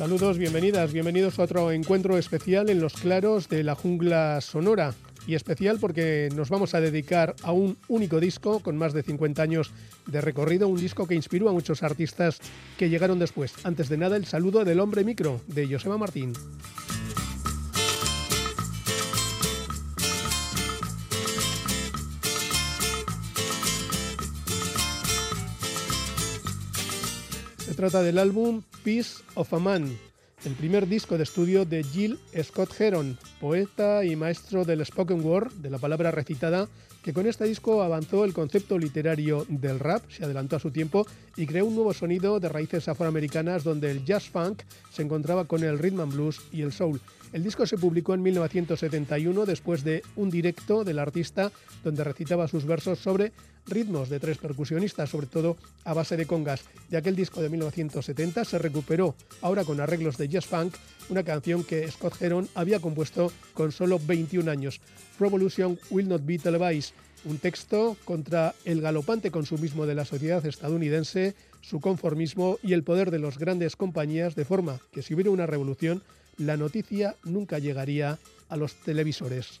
Saludos, bienvenidas, bienvenidos a otro encuentro especial en los claros de la jungla sonora. Y especial porque nos vamos a dedicar a un único disco con más de 50 años de recorrido, un disco que inspiró a muchos artistas que llegaron después. Antes de nada, el saludo del hombre micro de Joseba Martín. Trata del álbum Peace of a Man, el primer disco de estudio de Jill Scott Heron, poeta y maestro del spoken word, de la palabra recitada, que con este disco avanzó el concepto literario del rap, se adelantó a su tiempo y creó un nuevo sonido de raíces afroamericanas donde el jazz funk se encontraba con el rhythm and blues y el soul. El disco se publicó en 1971 después de un directo del artista donde recitaba sus versos sobre ritmos de tres percusionistas, sobre todo a base de congas. De aquel disco de 1970 se recuperó, ahora con arreglos de jazz funk, una canción que Scott Heron había compuesto con solo 21 años, Revolution Will Not Be Televised, un texto contra el galopante consumismo de la sociedad estadounidense, su conformismo y el poder de las grandes compañías, de forma que si hubiera una revolución, la noticia nunca llegaría a los televisores.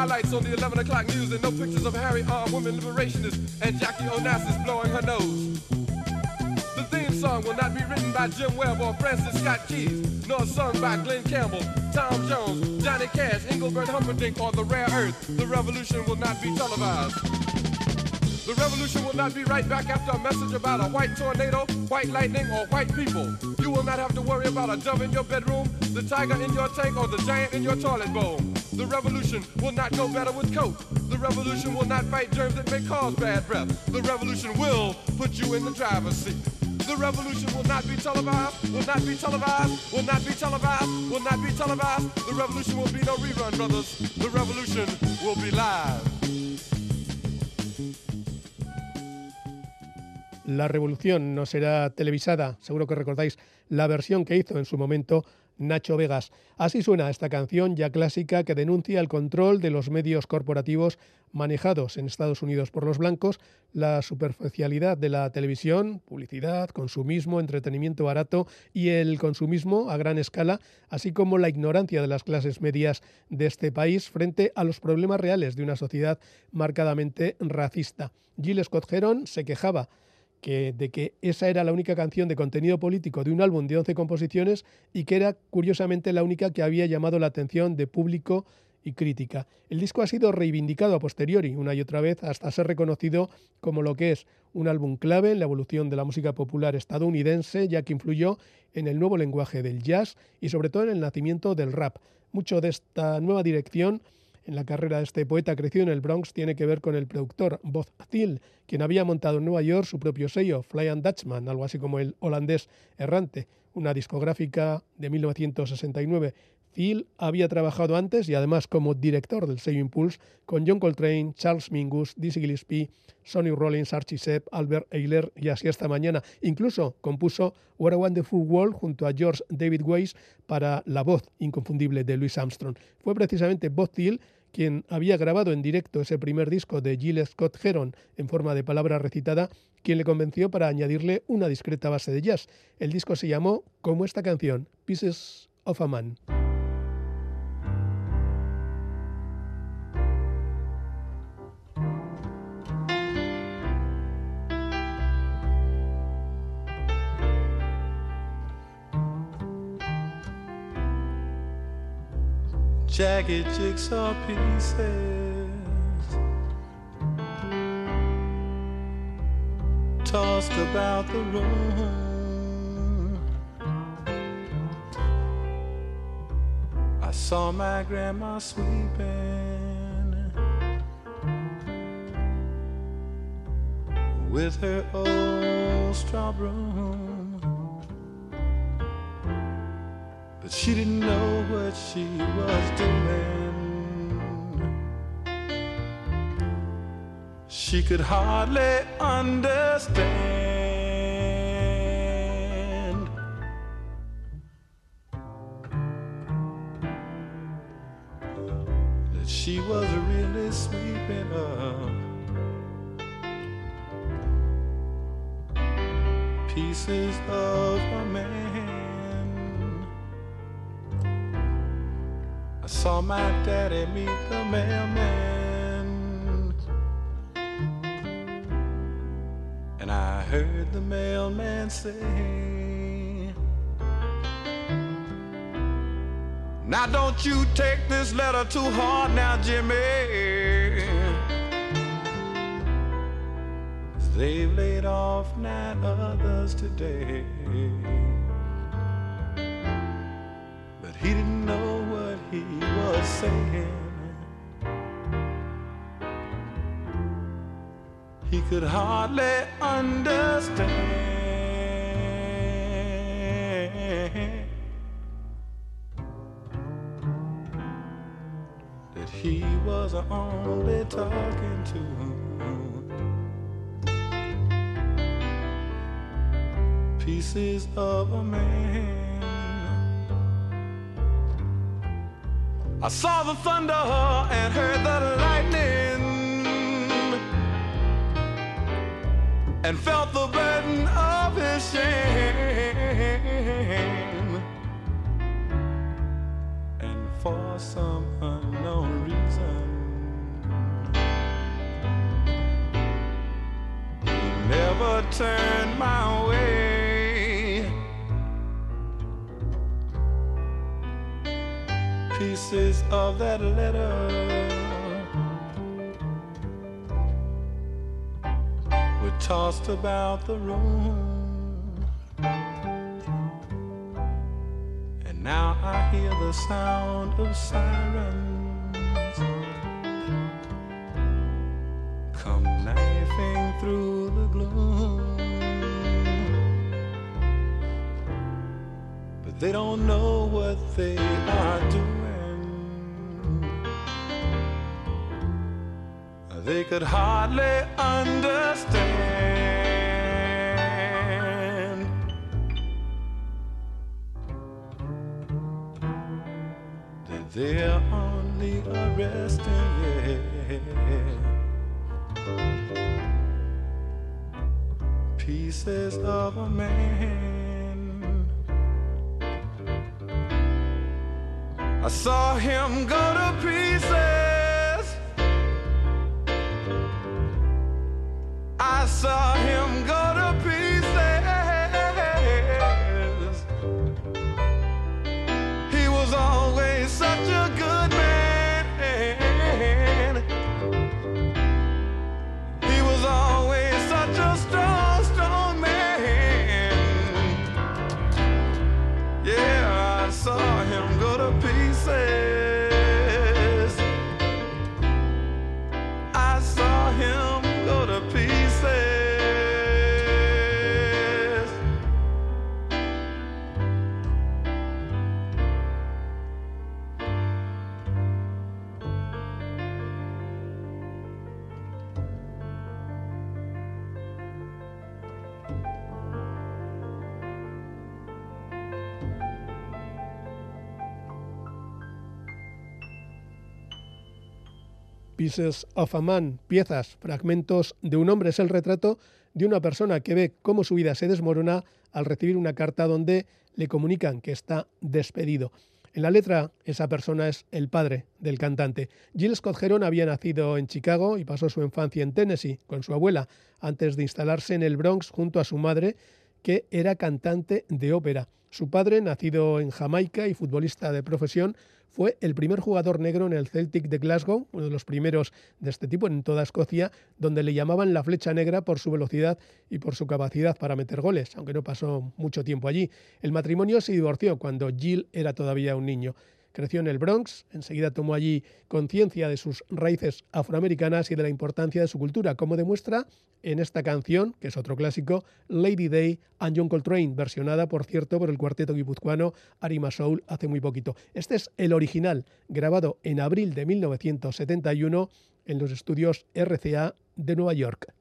highlights on the 11 o'clock news and no pictures of Harry armed women liberationists and Jackie Onassis blowing her nose. The theme song will not be written by Jim Webb or Francis Scott Keys, nor sung by Glenn Campbell, Tom Jones, Johnny Cash, Engelbert Humperdinck, or The Rare Earth. The revolution will not be televised. The revolution will not be right back after a message about a white tornado, white lightning, or white people. You will not have to worry about a dove in your bedroom, the tiger in your tank, or the giant in your toilet bowl. The revolution will not go better with coke. The revolution will not fight germs that may cause bad breath. The revolution will put you in the driver's seat. The revolution will not be televised, will not be televised, will not be televised, will not be televised. The revolution will be no rerun, brothers. The revolution will be live. La revolución no será televisada, seguro que recordáis la versión que hizo en su momento Nacho Vegas. Así suena esta canción ya clásica que denuncia el control de los medios corporativos manejados en Estados Unidos por los blancos, la superficialidad de la televisión, publicidad, consumismo, entretenimiento barato y el consumismo a gran escala, así como la ignorancia de las clases medias de este país frente a los problemas reales de una sociedad marcadamente racista. Jill Scott Heron se quejaba que, de que esa era la única canción de contenido político de un álbum de 11 composiciones y que era curiosamente la única que había llamado la atención de público y crítica. El disco ha sido reivindicado a posteriori una y otra vez hasta ser reconocido como lo que es un álbum clave en la evolución de la música popular estadounidense, ya que influyó en el nuevo lenguaje del jazz y sobre todo en el nacimiento del rap. Mucho de esta nueva dirección en la carrera de este poeta crecido en el Bronx tiene que ver con el productor Bob Thiel, quien había montado en Nueva York su propio sello, Fly and Dutchman, algo así como el holandés errante, una discográfica de 1969 Phil había trabajado antes y además como director del sello Impulse con John Coltrane, Charles Mingus, Dizzy Gillespie, Sonny Rollins, Archie Sepp, Albert Eiler y así hasta mañana. Incluso compuso What a Wonderful World junto a George David Weiss para la voz inconfundible de Louis Armstrong. Fue precisamente Bob Thiel quien había grabado en directo ese primer disco de Jill Scott Heron en forma de palabra recitada, quien le convenció para añadirle una discreta base de jazz. El disco se llamó como esta canción, Pieces of a Man. Jagged jigsaw pieces tossed about the room. I saw my grandma sweeping with her old straw broom. But she didn't know what she was doing. She could hardly understand. That she was really sweeping up pieces of a man. Saw my daddy meet the mailman. And I heard the mailman say, Now don't you take this letter too hard now, Jimmy. They've laid off nine others today. He could hardly understand that he was only talking to pieces of a man. I saw the thunder and heard the lightning and felt the of that letter were tossed about the room. And now I hear the sound of sirens come knifing through the gloom. But they don't know what they are doing. They could hardly understand. That they're only arresting pieces of a man. I saw him go to pieces. Pieces of a Man, piezas, fragmentos de un hombre, es el retrato de una persona que ve cómo su vida se desmorona al recibir una carta donde le comunican que está despedido. En la letra, esa persona es el padre del cantante. Jill Scott Heron había nacido en Chicago y pasó su infancia en Tennessee con su abuela, antes de instalarse en el Bronx junto a su madre, que era cantante de ópera. Su padre, nacido en Jamaica y futbolista de profesión, fue el primer jugador negro en el Celtic de Glasgow, uno de los primeros de este tipo en toda Escocia, donde le llamaban la flecha negra por su velocidad y por su capacidad para meter goles, aunque no pasó mucho tiempo allí. El matrimonio se divorció cuando Jill era todavía un niño. Creció en el Bronx, enseguida tomó allí conciencia de sus raíces afroamericanas y de la importancia de su cultura, como demuestra en esta canción, que es otro clásico, Lady Day and John Coltrane, versionada, por cierto, por el cuarteto guipuzcoano Arima Soul hace muy poquito. Este es el original, grabado en abril de 1971 en los estudios RCA de Nueva York.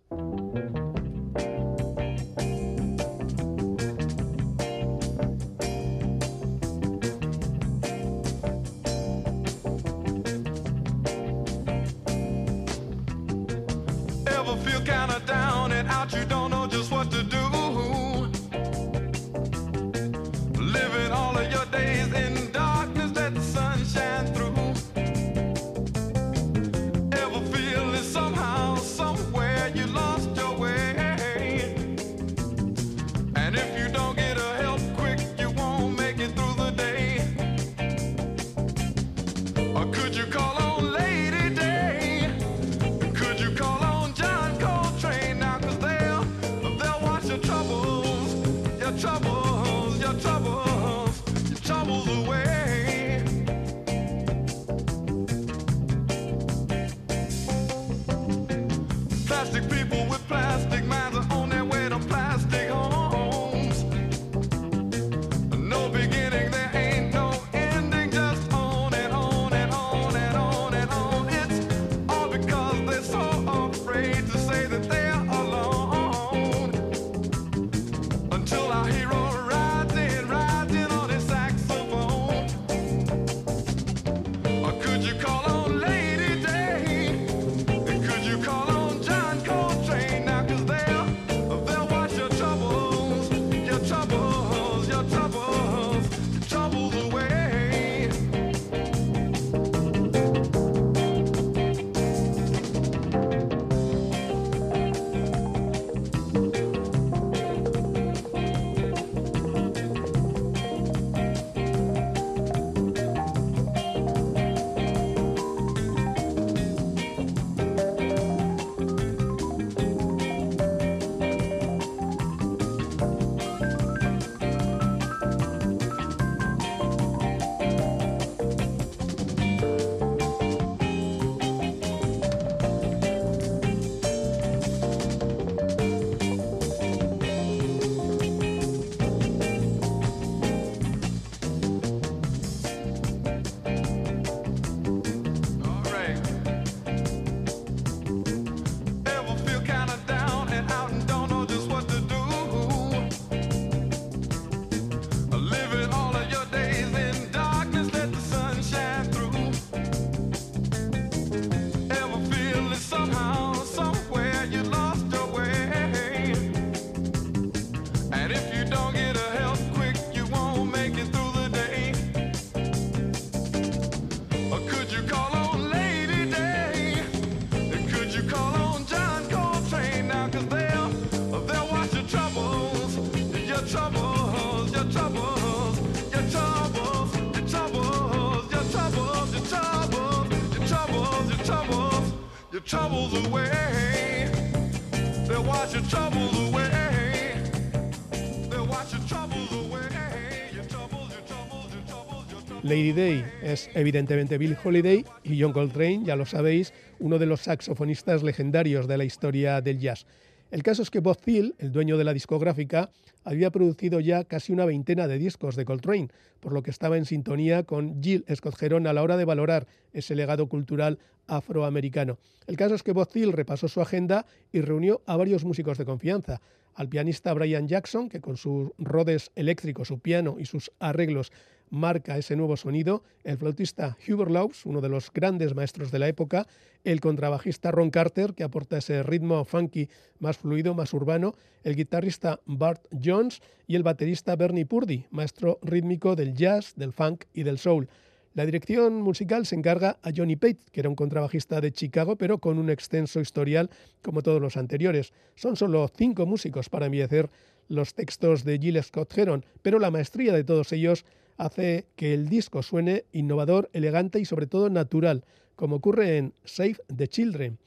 Lady Day es evidentemente Bill Holiday y John Coltrane, ya lo sabéis, uno de los saxofonistas legendarios de la historia del jazz. El caso es que Bob Thiel, el dueño de la discográfica, había producido ya casi una veintena de discos de Coltrane, por lo que estaba en sintonía con Jill Scott Heron a la hora de valorar ese legado cultural afroamericano. El caso es que Bob Thiel repasó su agenda y reunió a varios músicos de confianza, al pianista Brian Jackson, que con sus rodes eléctricos, su piano y sus arreglos marca ese nuevo sonido el flautista Hubert Laws, uno de los grandes maestros de la época, el contrabajista Ron Carter, que aporta ese ritmo funky más fluido, más urbano, el guitarrista Bart Jones y el baterista Bernie Purdy, maestro rítmico del jazz, del funk y del soul. La dirección musical se encarga a Johnny Pate, que era un contrabajista de Chicago, pero con un extenso historial como todos los anteriores. Son solo cinco músicos para embellecer los textos de Jill Scott Heron, pero la maestría de todos ellos hace que el disco suene innovador, elegante y sobre todo natural, como ocurre en Save the Children,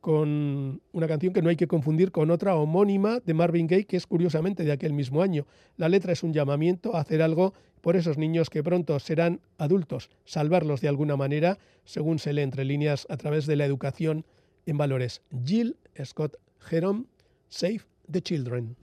con una canción que no hay que confundir con otra homónima de Marvin Gaye, que es curiosamente de aquel mismo año. La letra es un llamamiento a hacer algo por esos niños que pronto serán adultos, salvarlos de alguna manera, según se lee entre líneas a través de la educación en valores. Jill Scott Heron, Save the Children.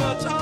Such a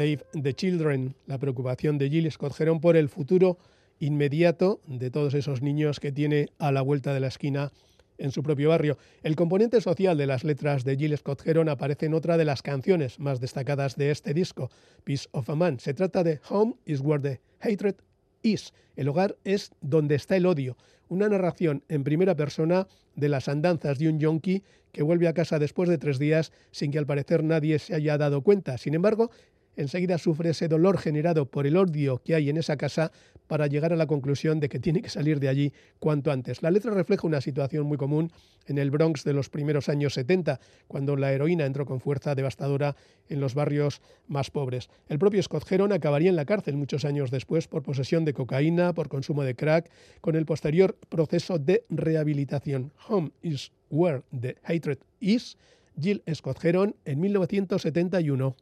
Save the Children, la preocupación de Jill Scott por el futuro inmediato de todos esos niños que tiene a la vuelta de la esquina en su propio barrio. El componente social de las letras de Jill Scott aparece en otra de las canciones más destacadas de este disco, Peace of a Man. Se trata de Home is where the hatred is. El hogar es donde está el odio. Una narración en primera persona de las andanzas de un yonki que vuelve a casa después de tres días sin que al parecer nadie se haya dado cuenta. Sin embargo, enseguida sufre ese dolor generado por el odio que hay en esa casa para llegar a la conclusión de que tiene que salir de allí cuanto antes. La letra refleja una situación muy común en el Bronx de los primeros años 70, cuando la heroína entró con fuerza devastadora en los barrios más pobres. El propio Scott Heron acabaría en la cárcel muchos años después por posesión de cocaína, por consumo de crack, con el posterior proceso de rehabilitación. Home is where the hatred is. Jill Scott Heron en 1971.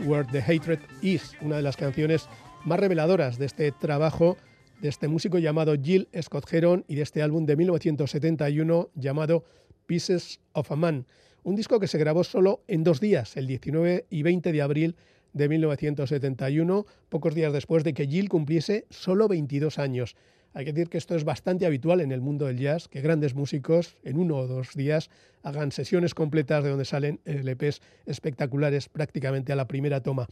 Is where the hatred is, una de las canciones más reveladoras de este trabajo de este músico llamado Jill Scott Heron y de este álbum de 1971 llamado Pieces of a Man, un disco que se grabó solo en dos días, el 19 y 20 de abril de 1971, pocos días después de que Jill cumpliese solo 22 años. Hay que decir que esto es bastante habitual en el mundo del jazz, que grandes músicos en uno o dos días hagan sesiones completas de donde salen LPs espectaculares prácticamente a la primera toma.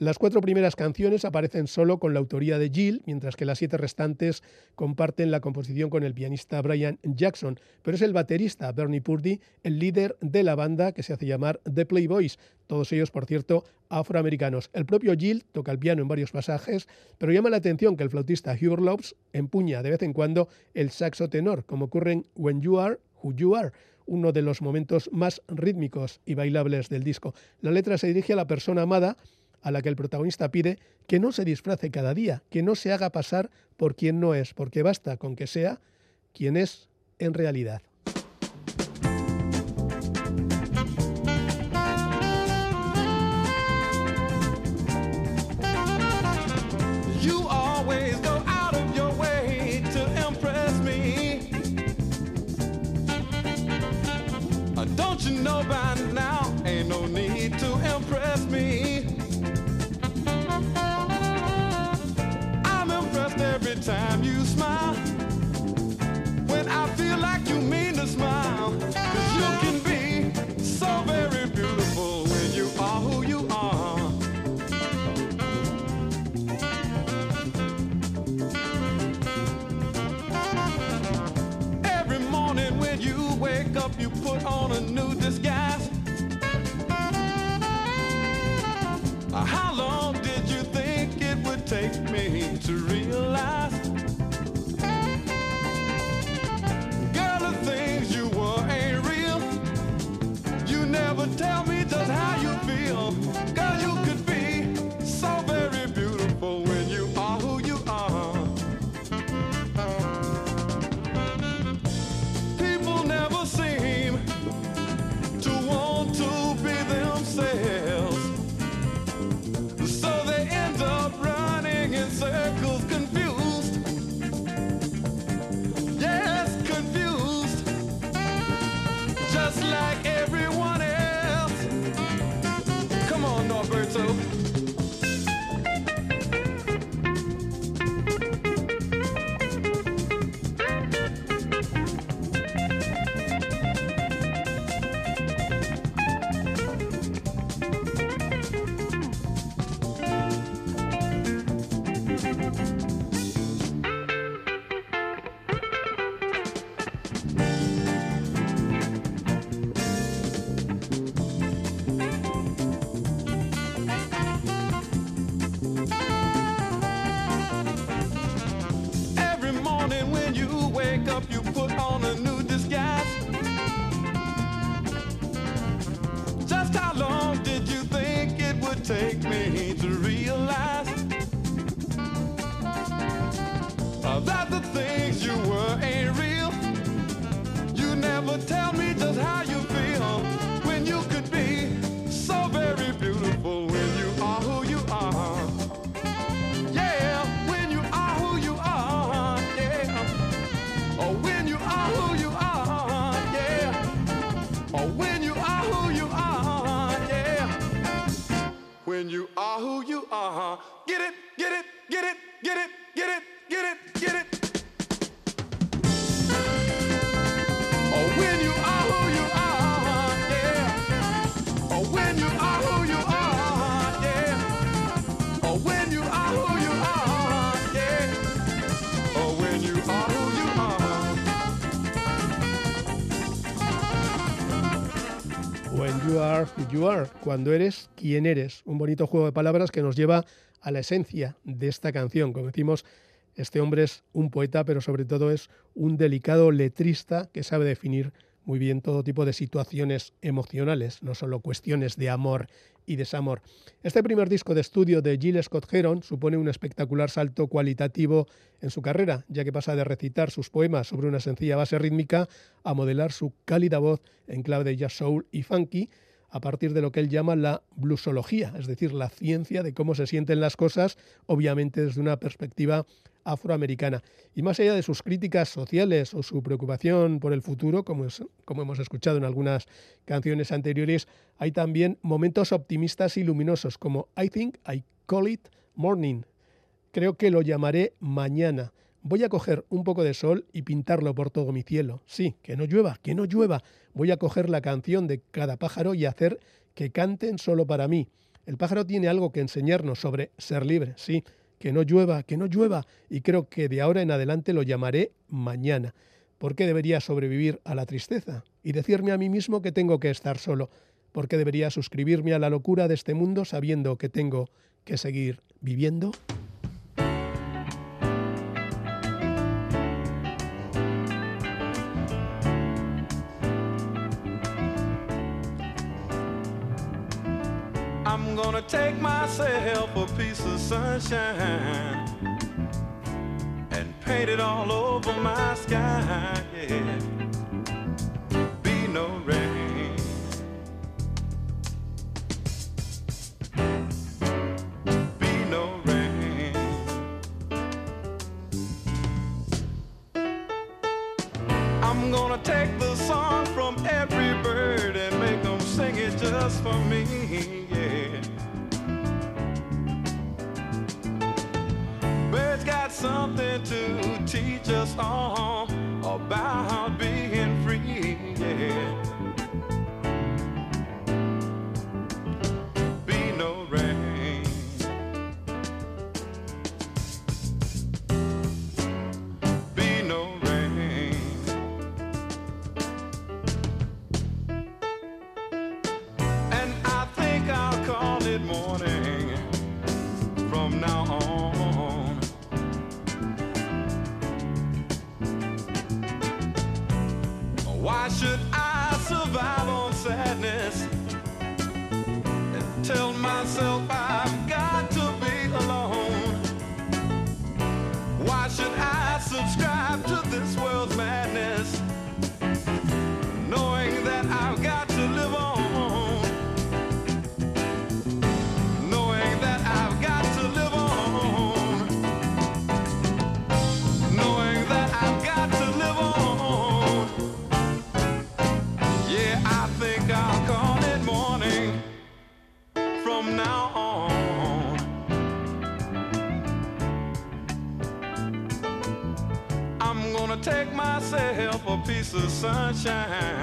Las cuatro primeras canciones aparecen solo con la autoría de Jill, mientras que las siete restantes comparten la composición con el pianista Brian Jackson, pero es el baterista Bernie Purdy el líder de la banda que se hace llamar The Playboys, todos ellos, por cierto, afroamericanos. El propio Jill toca el piano en varios pasajes, pero llama la atención que el flautista Hubert Lopes empuña de vez en cuando el saxo tenor, como ocurre en When You Are Who You Are, uno de los momentos más rítmicos y bailables del disco. La letra se dirige a la persona amada, a la que el protagonista pide que no se disfrace cada día, que no se haga pasar por quien no es, porque basta con que sea quien es en realidad. A new disguise. How long did you think it would take me to? You are cuando eres quien eres. Un bonito juego de palabras que nos lleva a la esencia de esta canción. Como decimos, este hombre es un poeta, pero sobre todo es un delicado letrista que sabe definir muy bien todo tipo de situaciones emocionales, no solo cuestiones de amor y desamor. Este primer disco de estudio de Jill Scott Heron supone un espectacular salto cualitativo en su carrera, ya que pasa de recitar sus poemas sobre una sencilla base rítmica a modelar su cálida voz en clave de jazz soul y funky, a partir de lo que él llama la bluesología, es decir, la ciencia de cómo se sienten las cosas, obviamente desde una perspectiva afroamericana. Y más allá de sus críticas sociales o su preocupación por el futuro, como, como hemos escuchado en algunas canciones anteriores, hay también momentos optimistas y luminosos, como I think I call it morning. Creo que lo llamaré mañana. Voy a coger un poco de sol y pintarlo por todo mi cielo. Sí, que no llueva, que no llueva. Voy a coger la canción de cada pájaro y hacer que canten solo para mí. El pájaro tiene algo que enseñarnos sobre ser libre, sí. Que no llueva, que no llueva. Y creo que de ahora en adelante lo llamaré mañana. ¿Por qué debería sobrevivir a la tristeza? Y decirme a mí mismo que tengo que estar solo. ¿Por qué debería suscribirme a la locura de este mundo sabiendo que tengo que seguir viviendo? Myself a piece of sunshine and paint it all over my sky. Piece of sunshine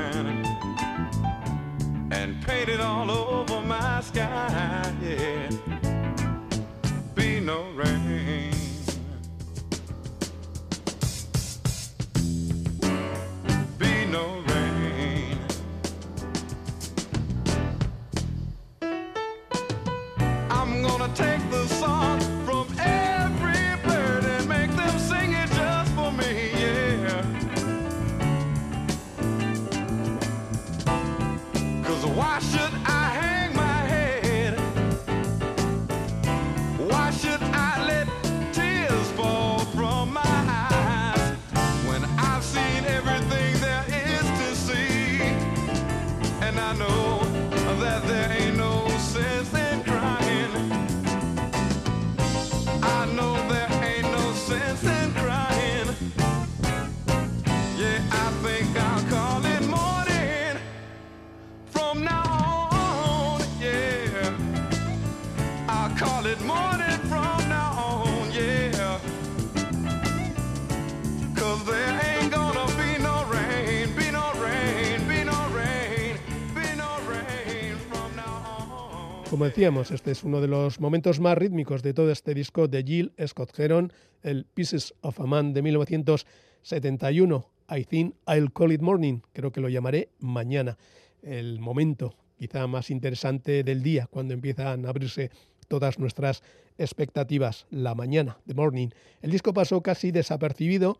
Decíamos, este es uno de los momentos más rítmicos de todo este disco de Jill Scott Heron, el Pieces of a Man de 1971. I think I'll call it morning, creo que lo llamaré mañana. El momento quizá más interesante del día, cuando empiezan a abrirse todas nuestras expectativas, la mañana, the morning. El disco pasó casi desapercibido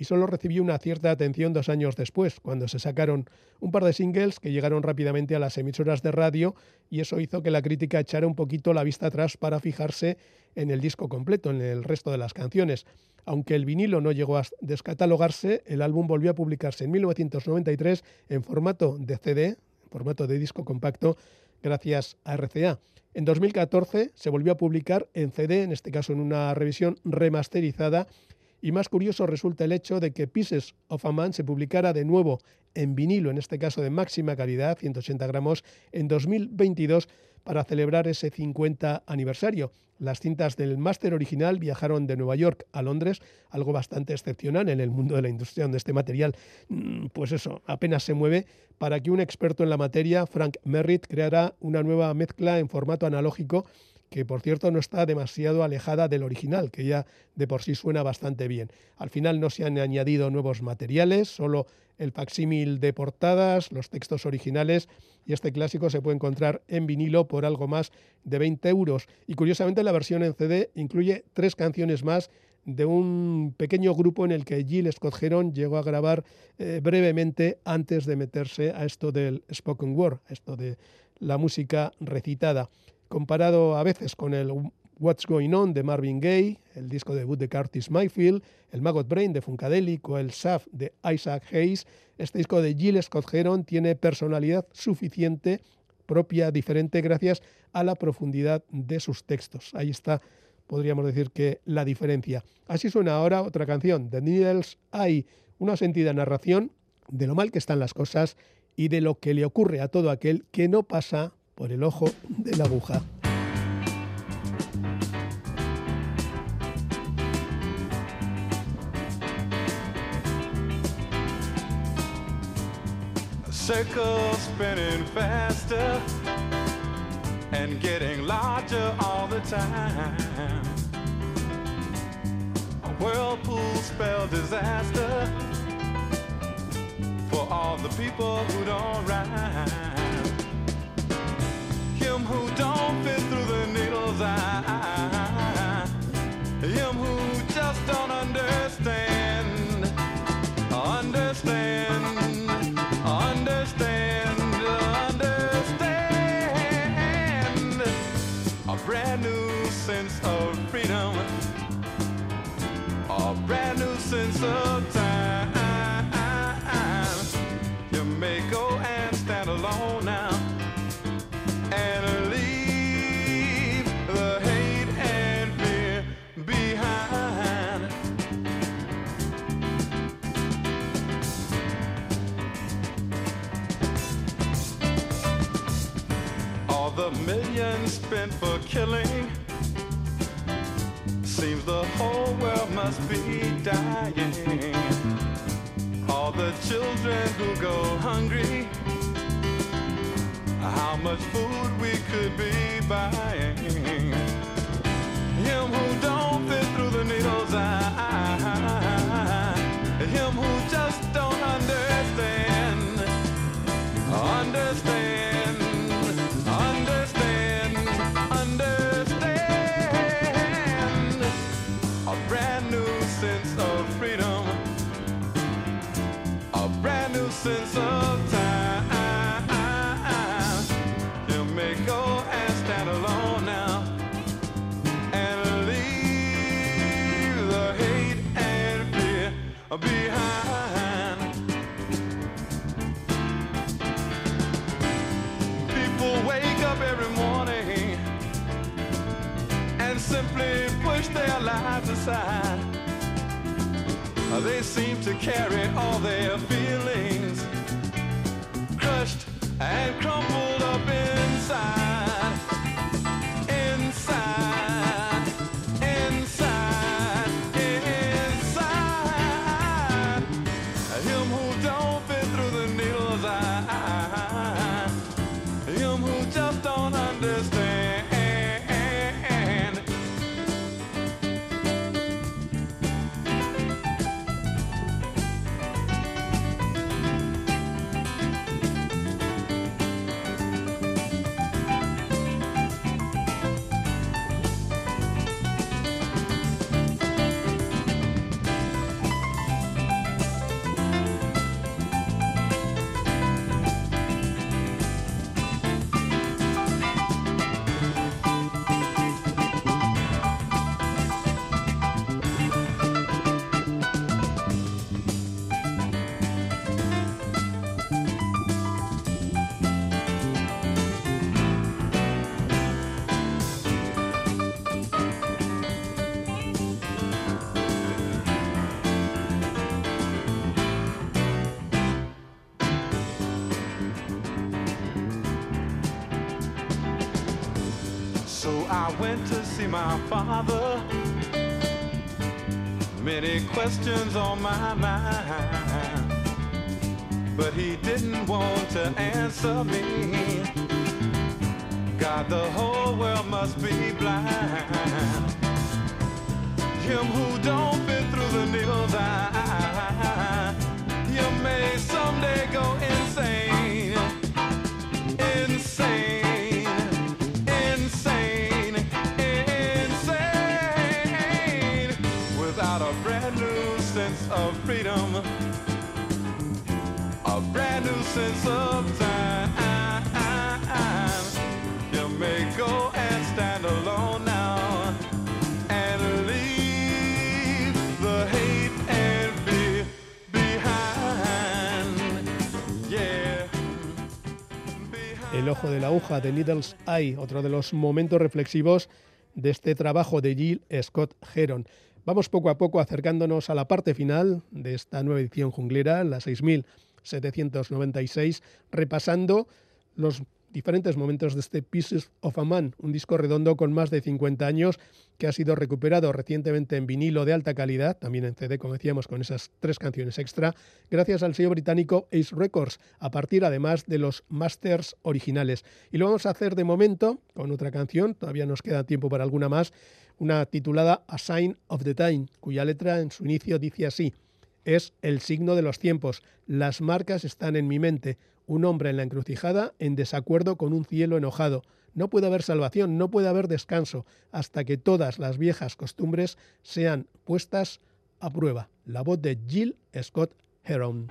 y solo recibió una cierta atención dos años después, cuando se sacaron un par de singles que llegaron rápidamente a las emisoras de radio y eso hizo que la crítica echara un poquito la vista atrás para fijarse en el disco completo, en el resto de las canciones. Aunque el vinilo no llegó a descatalogarse, el álbum volvió a publicarse en 1993 en formato de CD, en formato de disco compacto, gracias a RCA. En 2014 se volvió a publicar en CD, en este caso en una revisión remasterizada, y más curioso resulta el hecho de que Pieces of a Man se publicara de nuevo en vinilo, en este caso de máxima calidad, 180 gramos, en 2022 para celebrar ese 50 aniversario. Las cintas del máster original viajaron de Nueva York a Londres, algo bastante excepcional en el mundo de la industria donde este material, mm, pues eso, apenas se mueve, para que un experto en la materia, Frank Merritt, creara una nueva mezcla en formato analógico que por cierto no está demasiado alejada del original, que ya de por sí suena bastante bien. Al final no se han añadido nuevos materiales, solo el facsímil de portadas, los textos originales y este clásico se puede encontrar en vinilo por algo más de 20 euros. Y curiosamente la versión en CD incluye tres canciones más de un pequeño grupo en el que Jill Scott Heron llegó a grabar eh, brevemente antes de meterse a esto del spoken word, a esto de la música recitada comparado a veces con el What's Going On de Marvin Gaye, el disco debut de Curtis Mayfield, el Maggot Brain de Funkadelic o el Shaft de Isaac Hayes, este disco de Jill Scott Heron tiene personalidad suficiente, propia, diferente, gracias a la profundidad de sus textos. Ahí está, podríamos decir que la diferencia. Así suena ahora otra canción, The Needles Eye, una sentida narración de lo mal que están las cosas y de lo que le ocurre a todo aquel que no pasa por el ojo de la aguja. circle spinning faster and getting larger all the time. A whirlpool spell disaster for all the people who don't rhyme. Him who don't fit through the needle's eye. Him who just don't understand. Understand. Understand. Understand. A brand new sense of freedom. A brand new sense of time. For killing seems the whole world must be dying. All the children who go hungry how much food we could be buying. Him who don't fit through the needle's eye. Behind. People wake up every morning and simply push their lives aside. They seem to carry all their feelings crushed and crumpled up inside. Father. Many questions on my mind. But he didn't want to answer me. God, the whole world must be blind. Him who don't fit through the needle's eye. You may someday go insane. Ojo de la aguja, de Needle's Eye, otro de los momentos reflexivos de este trabajo de Jill Scott Heron. Vamos poco a poco acercándonos a la parte final de esta nueva edición junglera, la 6796, repasando los diferentes momentos de este Pieces of a Man, un disco redondo con más de 50 años que ha sido recuperado recientemente en vinilo de alta calidad, también en CD, como decíamos, con esas tres canciones extra, gracias al sello británico Ace Records, a partir además de los masters originales. Y lo vamos a hacer de momento con otra canción, todavía nos queda tiempo para alguna más, una titulada A Sign of the Time, cuya letra en su inicio dice así. Es el signo de los tiempos. Las marcas están en mi mente un hombre en la encrucijada en desacuerdo con un cielo enojado. No puede haber salvación, no puede haber descanso, hasta que todas las viejas costumbres sean puestas a prueba. La voz de Jill Scott Heron.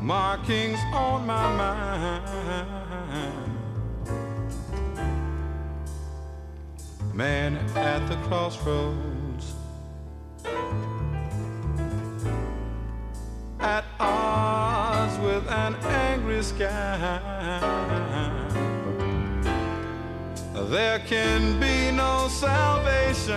Markings on my mind. Man at the crossroads. At odds with an angry sky. There can be no salvation.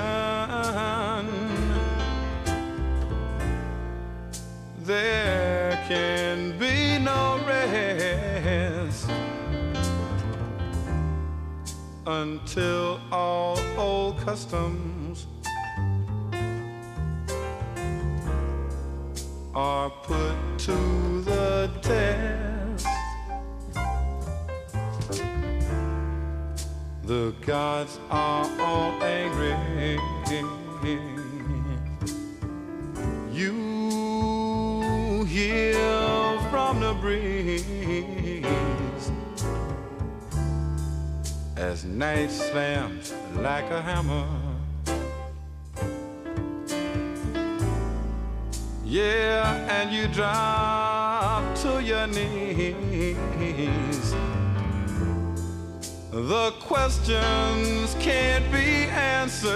There can be no rest until customs are put to the test. The gods are all angry. You hear from the breeze as night slams like a hammer. Yeah, and you drop to your knees. The questions can't be answered.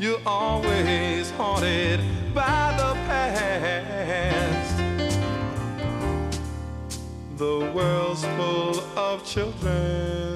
You're always haunted The world's full of children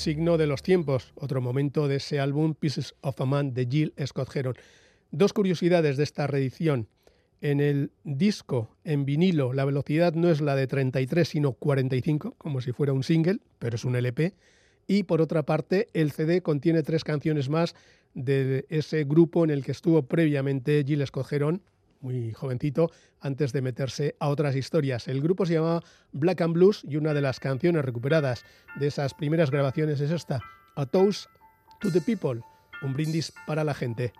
signo de los tiempos, otro momento de ese álbum Pieces of a Man de Jill Scott Heron. Dos curiosidades de esta reedición. En el disco, en vinilo, la velocidad no es la de 33, sino 45, como si fuera un single, pero es un LP. Y por otra parte, el CD contiene tres canciones más de ese grupo en el que estuvo previamente Gilles Scott muy jovencito, antes de meterse a otras historias. El grupo se llamaba Black and Blues y una de las canciones recuperadas de esas primeras grabaciones es esta, A Toast to the People, un brindis para la gente.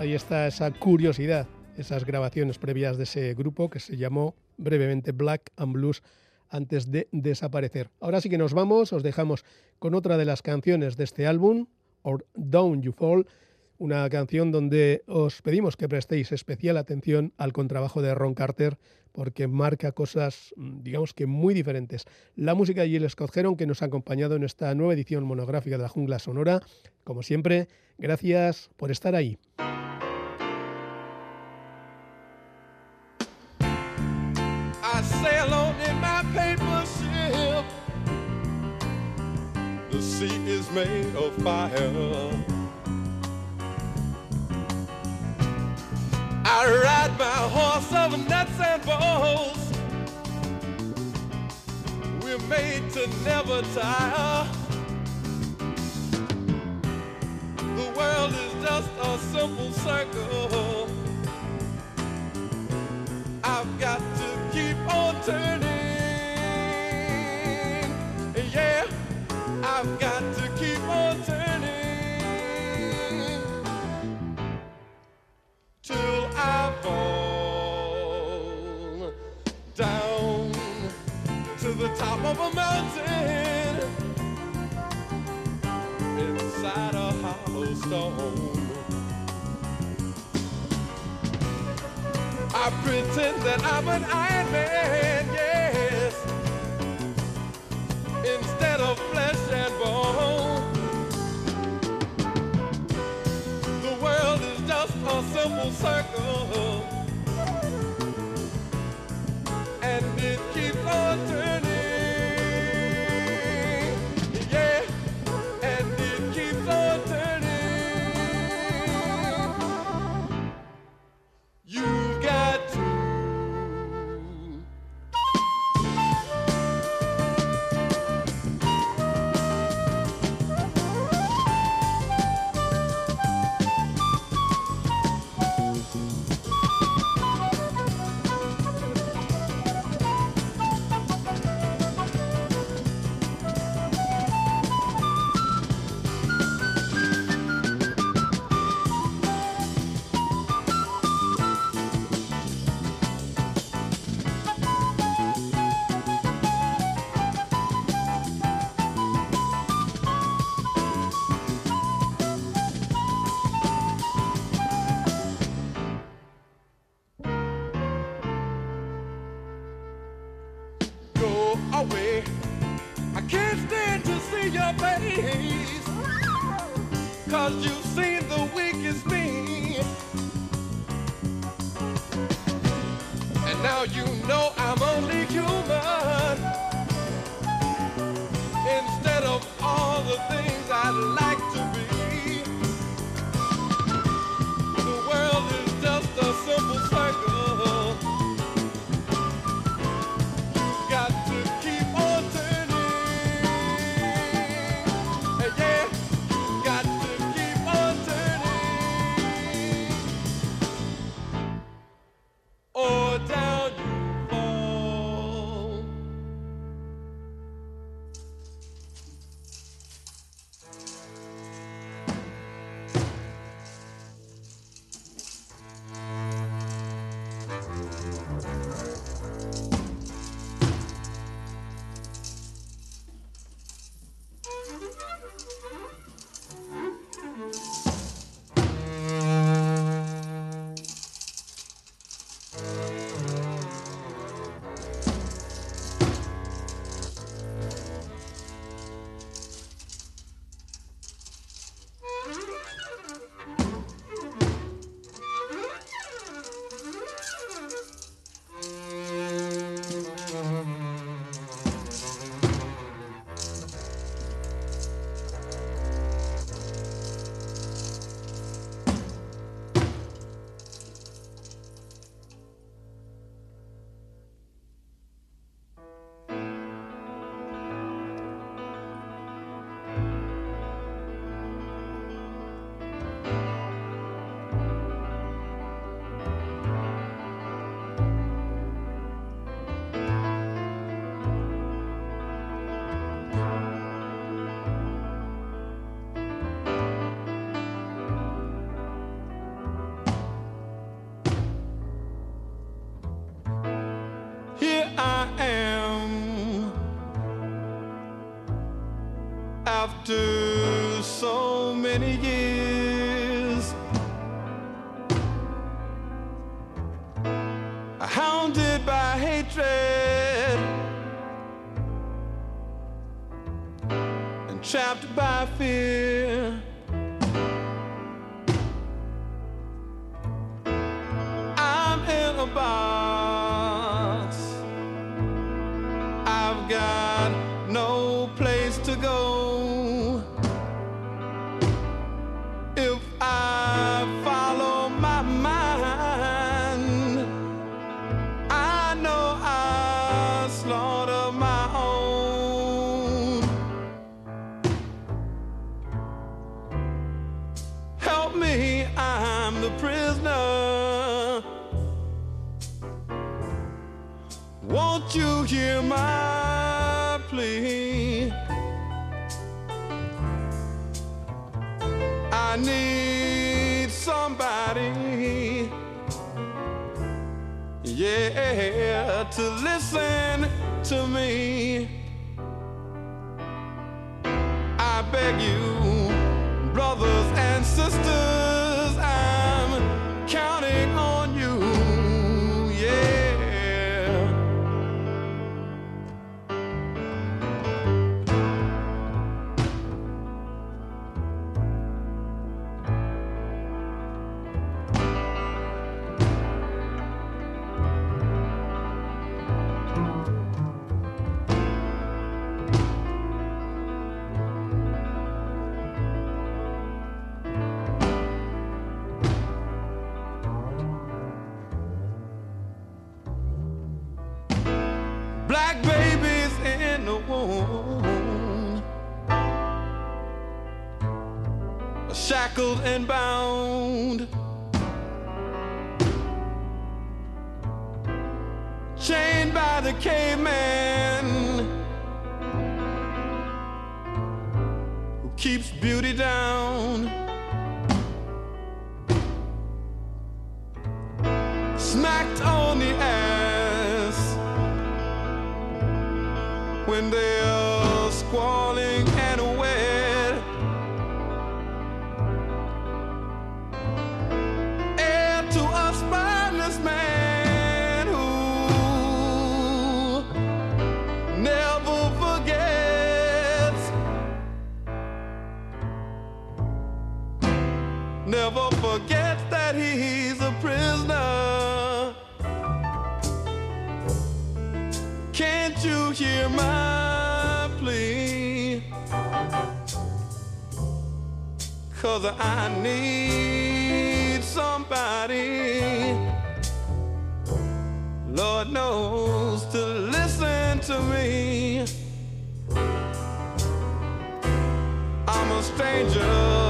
Ahí está esa curiosidad, esas grabaciones previas de ese grupo que se llamó brevemente Black and Blues antes de desaparecer. Ahora sí que nos vamos, os dejamos con otra de las canciones de este álbum, Or Down You Fall, una canción donde os pedimos que prestéis especial atención al contrabajo de Ron Carter porque marca cosas, digamos que muy diferentes. La música de Jill Scott Heron que nos ha acompañado en esta nueva edición monográfica de la Jungla Sonora. Como siempre, gracias por estar ahí. Made of fire. I ride my horse over nuts and bolts. We're made to never tire. The world is just a simple circle. I've got to keep on turning. Yeah, I've got to fall down to the top of a mountain inside a hollow stone. I pretend that I'm an Iron Man, yes, instead of come full circle. To listen to me. Down. Smacked on the ass when they're Cause I need somebody, Lord knows, to listen to me. I'm a stranger